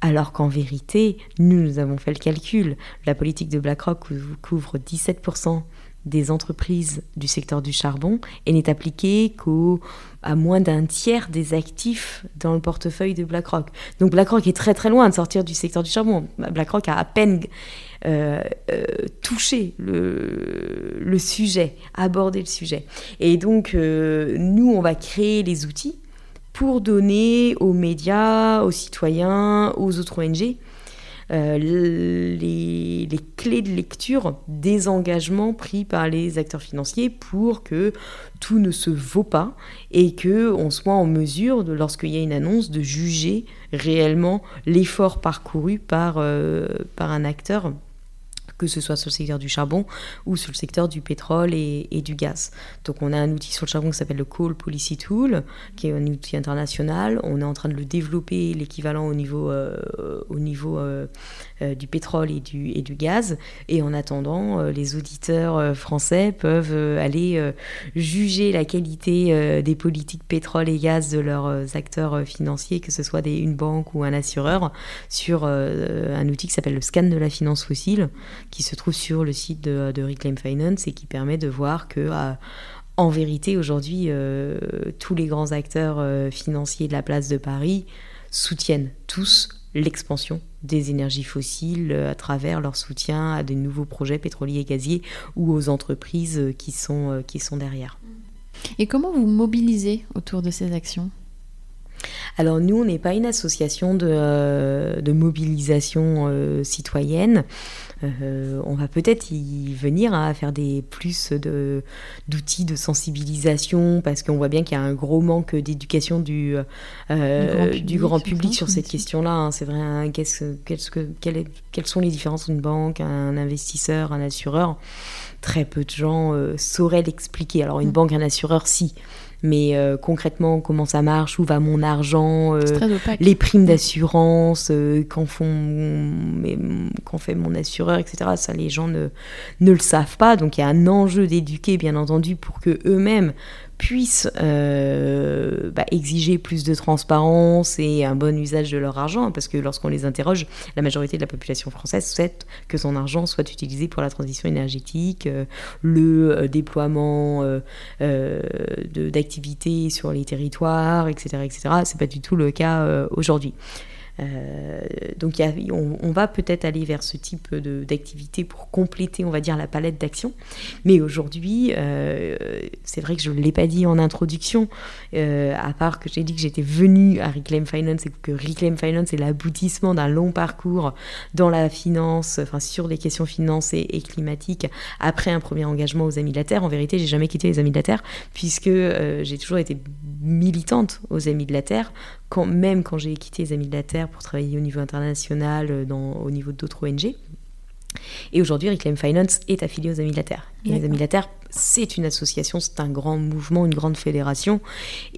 alors qu'en vérité, nous, nous avons fait le calcul. La politique de BlackRock couvre 17% des entreprises du secteur du charbon et n'est appliquée qu'à moins d'un tiers des actifs dans le portefeuille de BlackRock. Donc BlackRock est très très loin de sortir du secteur du charbon. BlackRock a à peine euh, euh, touché le, sujet, abordé le sujet. Et donc euh, nous, on va créer les outils pour donner aux médias, aux citoyens, aux autres ONG euh, les, clés de lecture des engagements pris par les acteurs financiers pour que tout ne se vaut pas et que on soit en mesure, lorsqu'il y a une annonce, de juger réellement l'effort parcouru par, euh, par un acteur que ce soit sur le secteur du charbon ou sur le secteur du pétrole et, du gaz. Donc on a un outil sur le charbon qui s'appelle le Coal Policy Tool, qui est un outil international. On est en train de le développer, l'équivalent au niveau, euh, au niveau euh, euh, du pétrole et du, et du gaz. Et en attendant, les auditeurs français peuvent aller juger la qualité des politiques pétrole et gaz de leurs acteurs financiers, que ce soit une banque ou un assureur, sur un outil qui s'appelle le scan de la finance fossile, qui se trouve sur le site de, Reclaim Finance et qui permet de voir que, euh, en vérité, aujourd'hui, euh, tous les grands acteurs euh, financiers de la place de Paris soutiennent tous l'expansion des énergies fossiles à travers leur soutien à de nouveaux projets pétroliers et gaziers ou aux entreprises qui sont, qui sont derrière.
Et comment vous mobilisez autour de ces actions?
Alors nous, on n'est pas une association de, de mobilisation citoyenne. Euh, on va peut-être y venir hein, à faire des plus d'outils de sensibilisation parce qu'on voit bien qu'il y a un gros manque d'éducation du, euh, du grand public, sur cette question-là. Hein. C'est vrai, hein, que, quelles sont les différences entre une banque, un investisseur, un assureur? Très peu de gens euh, sauraient l'expliquer. Alors une mm. banque, un assureur, si mais euh, concrètement comment ça marche, où va mon argent, euh, les primes d'assurance, euh, qu'en qu'en fait mon assureur, etc. Ça, les gens ne, ne le savent pas. Donc il y a un enjeu d'éduquer, bien entendu, pour que eux-mêmes puissent euh, bah, exiger plus de transparence et un bon usage de leur argent, parce que lorsqu'on les interroge, la majorité de la population française souhaite que son argent soit utilisé pour la transition énergétique, euh, le euh, déploiement d'activités sur les territoires, etc. etc. C'est pas du tout le cas aujourd'hui. Donc y a, on, va peut-être aller vers ce type d'activité pour compléter, on va dire, la palette d'actions. Mais aujourd'hui, c'est vrai que je ne l'ai pas dit en introduction, à part que j'ai dit que j'étais venue à Reclaim Finance et que Reclaim Finance est l'aboutissement d'un long parcours dans la finance, enfin sur les questions financières et, climatiques, après un premier engagement aux Amis de la Terre. En vérité, j'ai jamais quitté les Amis de la Terre, puisque euh, j'ai toujours été militante aux Amis de la Terre, quand, même quand j'ai quitté les Amis de la Terre pour travailler au niveau international, euh, dans, au niveau d'autres ONG. Et aujourd'hui, Reclaim Finance est affilié aux Amis de la Terre. les Amis de la Terre, c'est une association, c'est un grand mouvement, une grande fédération.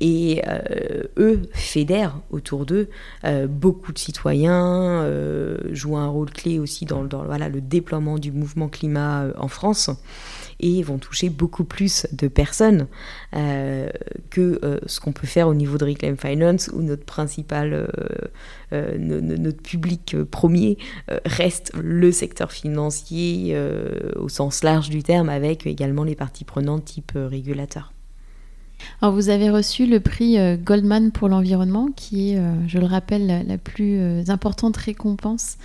Et euh, eux fédèrent autour d'eux euh, beaucoup de citoyens, euh, jouent un rôle clé aussi dans, dans voilà, le déploiement du mouvement climat en France et vont toucher beaucoup plus de personnes euh, que euh, ce qu'on peut faire au niveau de Reclaim Finance où notre principal, euh, notre public premier reste le secteur financier au sens large du terme avec également les parties prenantes type régulateur.
Vous avez reçu le prix Goldman pour l'environnement, qui est, je le rappelle, la, plus importante récompense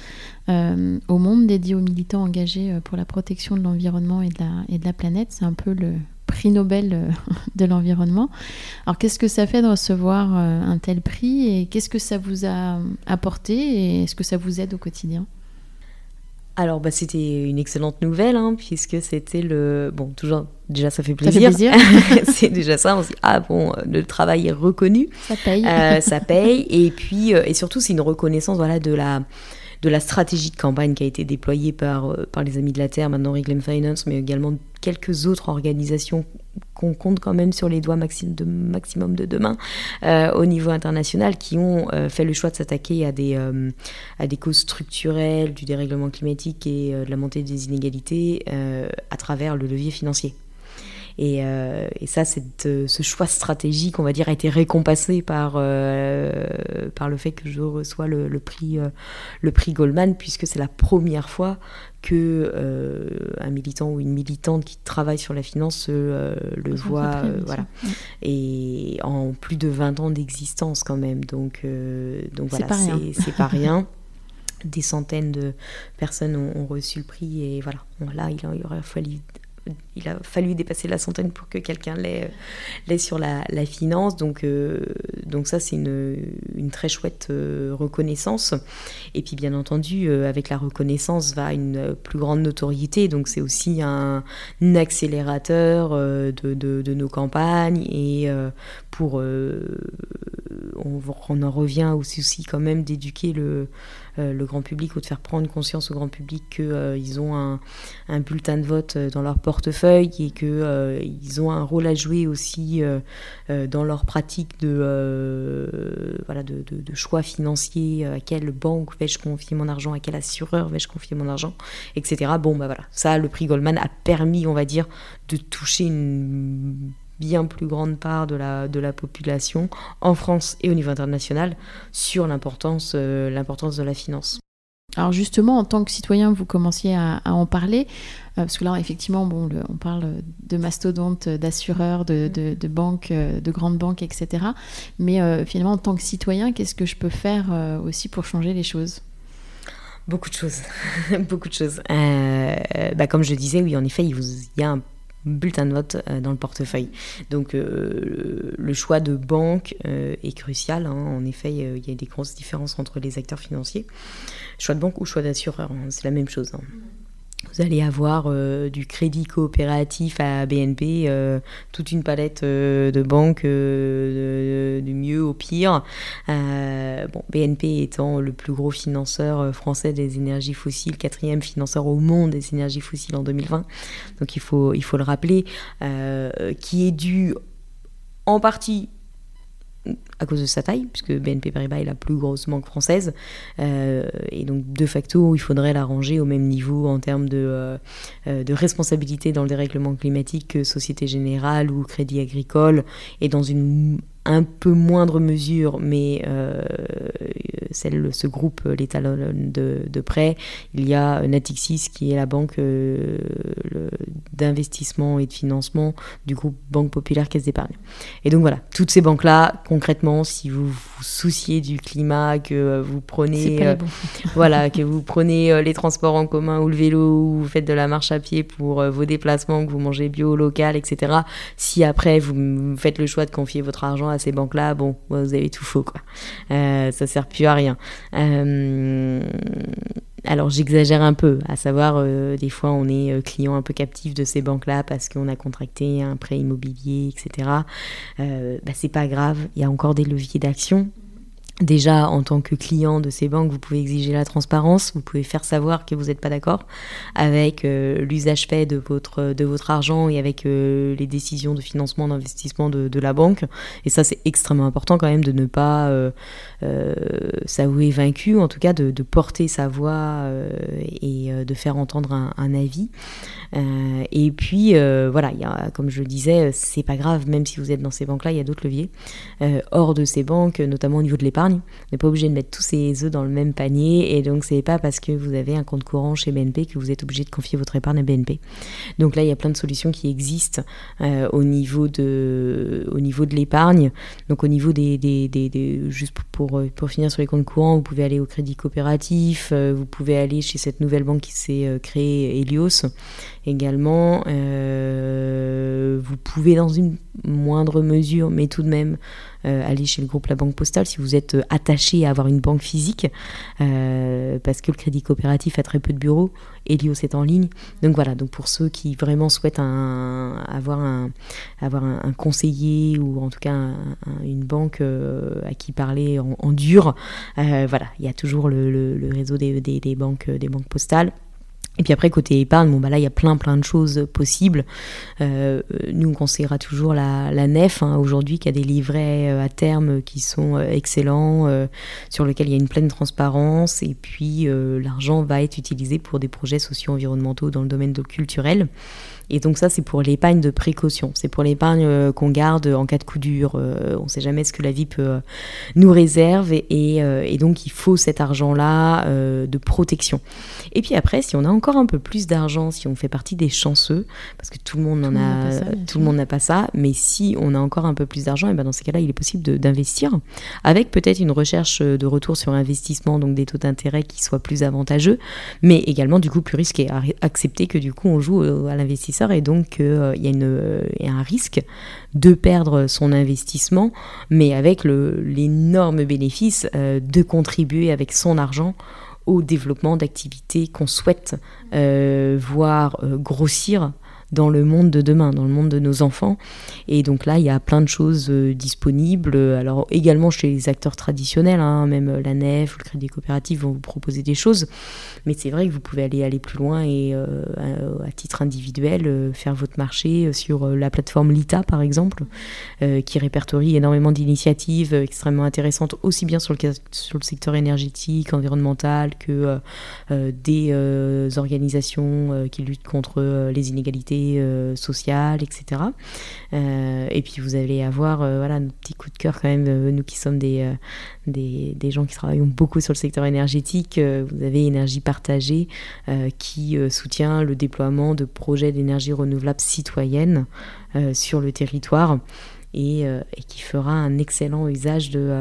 euh, au monde dédié aux militants engagés euh, pour la protection de l'environnement et, de la, planète. C'est un peu le prix Nobel euh, [laughs] de l'environnement. Alors qu'est-ce que ça fait de recevoir un tel prix et qu'est-ce que ça vous a apporté et est-ce que ça vous aide au quotidien?
Alors, bah, c'était une excellente nouvelle, hein, puisque c'était le. Bon, toujours, déjà, ça fait plaisir.
Ça [laughs]
c'est déjà ça. On se dit, ah bon, le travail est reconnu.
Ça paye.
ça paye. Et puis, et surtout, c'est une reconnaissance voilà, de la de la stratégie de campagne qui a été déployée par, euh, les Amis de la Terre, maintenant Reclaim Finance, mais également quelques autres organisations qu'on compte quand même sur les doigts maximum de demain euh, au niveau international qui ont euh, fait le choix de s'attaquer à, à des causes structurelles du dérèglement climatique et de la montée des inégalités à travers le levier financier. Euh, et, ça, euh, ce choix stratégique, on va dire, a été récompensé par, euh, par le fait que je reçois le, prix, le prix Goldman, puisque c'est la première fois que un militant ou une militante qui travaille sur la finance le voit, voilà. Et en plus de 20 ans d'existence quand même, donc, donc voilà, c'est pas [laughs] rien. Des centaines de personnes ont, reçu le prix et voilà, là il aurait fallu il a fallu dépasser la centaine pour que quelqu'un l'ait, sur la, finance. Donc, euh, donc ça, c'est une, très chouette euh, reconnaissance. Et puis, bien entendu, euh, avec la reconnaissance va une plus grande notoriété. Donc, c'est aussi un, accélérateur de, nos campagnes. Et pour... On, en revient aussi, aussi quand même d'éduquer le euh, le grand public ou de faire prendre conscience au grand public qu'ils euh, ont un, bulletin de vote euh, dans leur portefeuille et qu'ils ont un rôle à jouer aussi dans leur pratique de, voilà, de, choix financiers, à quelle banque vais-je confier mon argent, à quel assureur vais-je confier mon argent, etc. Bon, bah voilà, ça, le prix Goldman a permis, on va dire, de toucher une bien plus grande part de la, de la population en France et au niveau international sur l'importance euh, l'importance de la finance.
Alors justement, en tant que citoyen, vous commenciez à, en parler, euh, parce que là, effectivement, bon, on parle de mastodontes, d'assureurs, de, de, banques, euh, de grandes banques, etc. Mais finalement, en tant que citoyen, qu'est-ce que je peux faire aussi pour changer les choses?
Beaucoup de choses, [laughs] beaucoup de choses. bah, comme je disais, oui, en effet, il y a un bulletin de vote euh, dans le portefeuille. Donc euh, le choix de banque euh, est crucial. Hein. En effet, il y a des grosses différences entre les acteurs financiers. Choix de banque ou choix d'assureur, hein, c'est la même chose. Hein. Vous allez avoir euh, du crédit coopératif à BNP, euh, toute une palette euh, de banques du mieux au pire. bon, BNP étant le plus gros financeur français des énergies fossiles, quatrième financeur au monde des énergies fossiles en 2020. Donc il faut, il faut le rappeler, qui est dû en partie à cause de sa taille, puisque BNP Paribas est la plus grosse banque française. Euh, et donc, de facto, il faudrait la ranger au même niveau en termes de, euh, euh, de responsabilité dans le dérèglement climatique que Société Générale ou Crédit Agricole, et dans une un peu moindre mesure, mais celle, ce groupe, l'étalon de, de prêt, il y a Natixis qui est la banque d'investissement et de financement du groupe Banque Populaire Caisse d'épargne. Et donc voilà, toutes ces banques-là, concrètement, si vous vous souciez du climat, que vous prenez, [laughs] voilà, que vous prenez les transports en commun ou le vélo, ou vous faites de la marche à pied pour vos déplacements, que vous mangez bio, local, etc. Si après vous faites le choix de confier votre argent à ces banques-là, bon, vous avez tout faux, quoi. Euh, ça sert plus à rien. Euh, alors j'exagère un peu, à savoir euh, des fois on est euh, client un peu captif de ces banques-là parce qu'on a contracté un prêt immobilier, etc. bah, c'est pas grave, il y a encore des leviers d'action. Déjà, en tant que client de ces banques, vous pouvez exiger la transparence, vous pouvez faire savoir que vous n'êtes pas d'accord avec euh, l'usage fait de votre, de votre argent et avec euh, les décisions de financement, d'investissement de, la banque. Et ça, c'est extrêmement important quand même de ne pas euh, s'avouer vaincu, en tout cas de, porter sa voix et de faire entendre un, avis. et puis, voilà, comme je le disais, c'est pas grave, même si vous êtes dans ces banques-là, il y a d'autres leviers. hors de ces banques, notamment au niveau de l'épargne, on n'est pas obligé de mettre tous ses œufs dans le même panier et donc c'est pas parce que vous avez un compte courant chez BNP que vous êtes obligé de confier votre épargne à BNP. Donc là, il y a plein de solutions qui existent euh, au niveau de, l'épargne. Donc au niveau des, des, juste pour, pour finir sur les comptes courants, vous pouvez aller au crédit coopératif, euh, vous pouvez aller chez cette nouvelle banque qui s'est euh, créée, Helios également. vous pouvez dans une moindre mesure, mais tout de même euh, aller chez le groupe La Banque Postale si vous êtes euh, attaché à avoir une banque physique, euh, parce que le crédit coopératif a très peu de bureaux, Elios est en ligne. Donc voilà, donc pour ceux qui vraiment souhaitent avoir, un, avoir un, conseiller ou en tout cas une banque à qui parler en, dur, voilà, il y a toujours le, réseau des, des, banques, des banques postales. Et puis après, côté épargne, bon, bah là, il y a plein, plein de choses possibles. Euh, nous, on conseillera toujours la, la nef, hein, aujourd'hui, qui a des livrets euh, à terme qui sont euh, excellents, sur lesquels il y a une pleine transparence. Et puis, l'argent va être utilisé pour des projets socio-environnementaux dans le domaine culturel. Et donc ça, c'est pour l'épargne de précaution. C'est pour l'épargne euh, qu'on garde en cas de coup dur. Euh, on ne sait jamais ce que la vie peut euh, nous réserve. Et, donc, il faut cet argent-là de protection. Et puis après, si on a encore un peu plus d'argent, si on fait partie des chanceux, parce que tout le monde n'en a, tout le monde n'a pas ça, mais si on a encore un peu plus d'argent, et ben dans ces cas-là, il est possible d'investir avec peut-être une recherche de retour sur investissement, donc des taux d'intérêt qui soient plus avantageux, mais également du coup plus risqués. Accepter que du coup on joue à l'investissement et donc euh, il y, a un risque de perdre son investissement, mais avec l'énorme bénéfice euh, de contribuer avec son argent au développement d'activités qu'on souhaite euh, voir grossir dans le monde de demain, dans le monde de nos enfants. Et donc là, il y a plein de choses euh, disponibles. Alors également chez les acteurs traditionnels, hein, même la NEF le Crédit Coopératif vont vous proposer des choses. Mais c'est vrai que vous pouvez aller aller plus loin et euh, à, titre individuel euh, faire votre marché sur la plateforme Lita par exemple, qui répertorie énormément d'initiatives extrêmement intéressantes aussi bien sur le secteur énergétique, environnemental que des organisations qui luttent contre les inégalités euh, sociale, etc. Euh, et puis vous allez avoir euh, voilà, nos petits coups de cœur quand même, nous qui sommes des, des, des, gens qui travaillent beaucoup sur le secteur énergétique. vous avez Énergie Partagée qui soutient le déploiement de projets d'énergie renouvelable citoyenne sur le territoire. Et, et, qui fera un excellent usage de,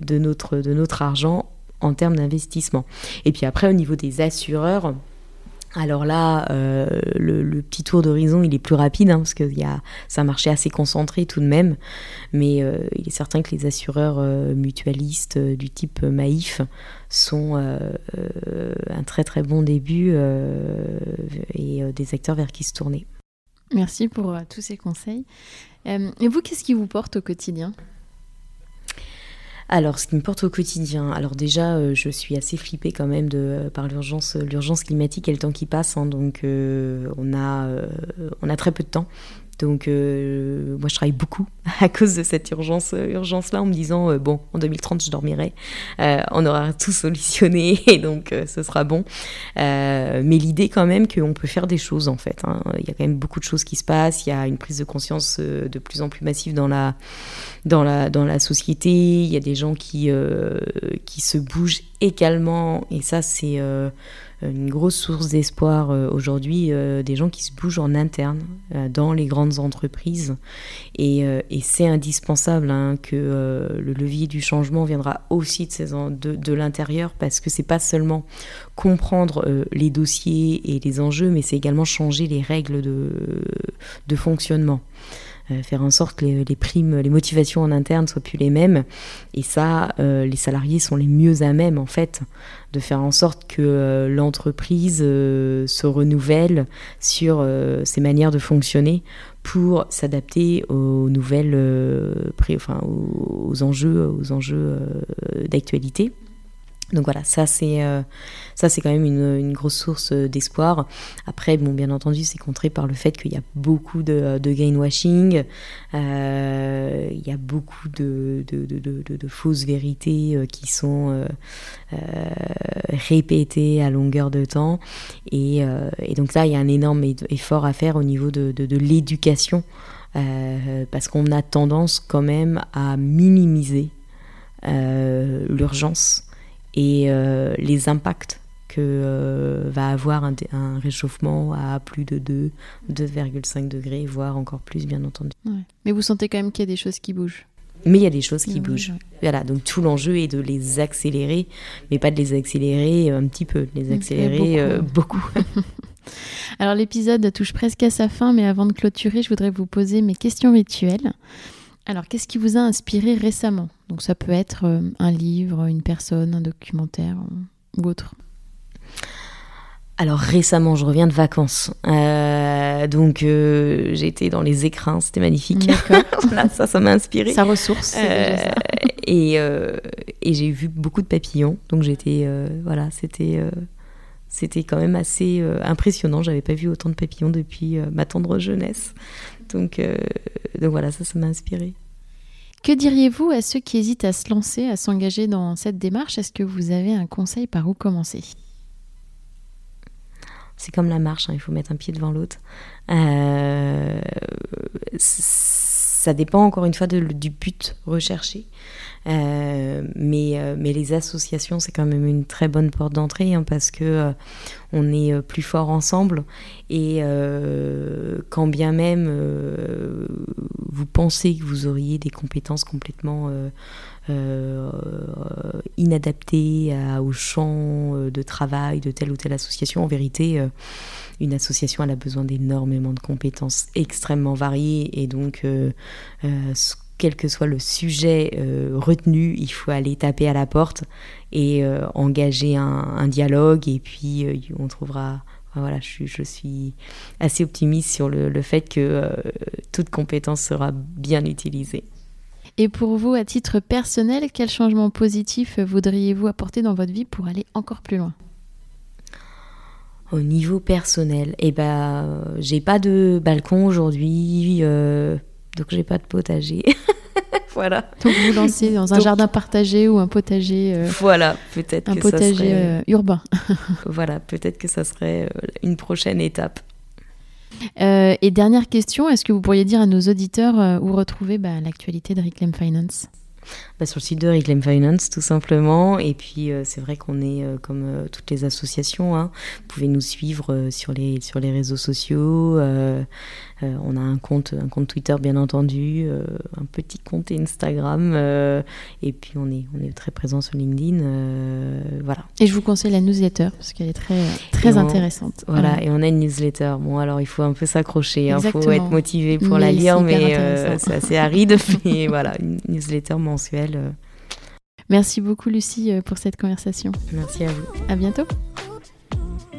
de, notre, de notre argent en termes d'investissement. Et puis après, au niveau des assureurs, alors là, euh, le, petit tour d'horizon, il est plus rapide, hein, parce que c'est un marché assez concentré tout de même, mais euh, il est certain que les assureurs euh, mutualistes du type Maïf sont un très très bon début et des acteurs vers qui se tourner.
Merci pour tous ces conseils. et vous, qu'est-ce qui vous porte au quotidien?
Alors, ce qui me porte au quotidien, alors déjà, euh, je suis assez flippée quand même euh, par l'urgence, l'urgence climatique et le temps qui passe. Hein, donc, euh, on, a, on a très peu de temps. Donc, euh, moi, je travaille beaucoup [laughs] à cause de cette urgence, euh, urgence-là, en me disant euh, bon, en 2030, je dormirai, on aura tout solutionné [laughs] et donc ce sera bon. mais l'idée, quand même, qu'on peut faire des choses, en fait. Hein. Il y a quand même beaucoup de choses qui se passent. Il y a une prise de conscience de plus en plus massive dans la, dans la, dans la société. Il y a des gens qui, qui se bougent également, et ça, c'est une grosse source d'espoir euh, aujourd'hui euh, des gens qui se bougent en interne euh, dans les grandes entreprises. Et, c'est indispensable hein, que le levier du changement viendra aussi de, de, de l'intérieur parce que c'est pas seulement comprendre les dossiers et les enjeux, mais c'est également changer les règles de, de fonctionnement. Euh, faire en sorte que les, primes, les motivations en interne soient plus les mêmes. Et ça, euh, les salariés sont les mieux à même, en fait, de faire en sorte que euh, l'entreprise se renouvelle sur ses manières de fonctionner pour s'adapter aux nouvelles, enfin, aux, enjeux, aux enjeux d'actualité. Donc voilà, ça c'est euh, ça c'est quand même une, grosse source euh, d'espoir. Après, bon, bien entendu, c'est contré par le fait qu'il y a beaucoup de, de euh, il y a beaucoup de, de fausses vérités qui sont répétées à longueur de temps. Et, et, donc là, il y a un énorme effort à faire au niveau de, l'éducation, parce qu'on a tendance quand même à minimiser l'urgence et euh, les impacts que euh, va avoir un, réchauffement à plus de 2, 2,5 degrés, voire encore plus, bien entendu.
Mais vous sentez quand même qu'il y a des choses qui bougent
mais il y a des choses qui bougent. Voilà, donc tout l'enjeu est de les accélérer, mais pas de les accélérer un petit peu, de les accélérer beaucoup. Euh, beaucoup. [laughs] [laughs]
Alors l'épisode touche presque à sa fin, mais avant de clôturer, je voudrais vous poser mes questions rituelles. Alors, qu'est-ce qui vous a inspiré récemment? Donc, ça peut être euh, un livre, une personne, un documentaire euh, ou autre.
Alors récemment, je reviens de vacances, euh, donc j'étais dans les écrins, c'était magnifique. [laughs] Ça, ça m'a inspiré.
Sa ressource.
Et, et j'ai vu beaucoup de papillons, donc j'étais, voilà, c'était, c'était quand même assez impressionnant. J'avais pas vu autant de papillons depuis ma tendre jeunesse. Donc, euh, donc voilà, ça, ça m'a inspiré.
Que diriez-vous à ceux qui hésitent à se lancer, à s'engager dans cette démarche? Est-ce que vous avez un conseil par où commencer?
C'est comme la marche, hein, il faut mettre un pied devant l'autre. Euh, ça dépend encore une fois du but recherché. Euh, mais, euh, mais les associations, c'est quand même une très bonne porte d'entrée hein, parce que euh, on est plus fort ensemble et quand bien même vous pensez que vous auriez des compétences complètement inadaptées au champ de travail de telle ou telle association, en vérité, une association a besoin d'énormément de compétences extrêmement variées et donc quel que soit le sujet euh, retenu, il faut aller taper à la porte et euh, engager un, dialogue et puis euh, on trouvera... voilà, je, suis assez optimiste sur le, fait que toute compétence sera bien utilisée.
Et pour vous, à titre personnel, quel changement positif voudriez-vous apporter dans votre vie pour aller encore plus loin?
Au niveau personnel, eh ben, j'ai pas de balcon aujourd'hui donc j'ai pas de potager. [laughs] voilà.
Donc vous lancez dans un jardin partagé ou un potager.
Euh, voilà, peut-être
un potager euh, urbain. [laughs]
voilà, peut-être que ça serait euh, une prochaine étape.
et dernière question, est-ce que vous pourriez dire à nos auditeurs où retrouver bah, l'actualité de Reclaim Finance?
Bah, Sur le site de Reclaim Finance, tout simplement. Et puis, c'est vrai qu'on est comme toutes les associations. Hein. Vous pouvez nous suivre sur, les, sur les réseaux sociaux. Euh, on a un compte, un compte Twitter bien entendu, euh, un petit compte Instagram, euh, et puis on est, on est très présent sur LinkedIn. voilà.
Et je vous conseille la newsletter parce qu'elle est très, très intéressante.
Voilà, et on a une newsletter. Bon, alors il faut un peu s'accrocher, il hein, faut être motivé pour la lire, mais c'est assez aride. [laughs] mais voilà, une newsletter mensuelle.
Merci beaucoup Lucie pour cette conversation.
Merci à vous.
À bientôt.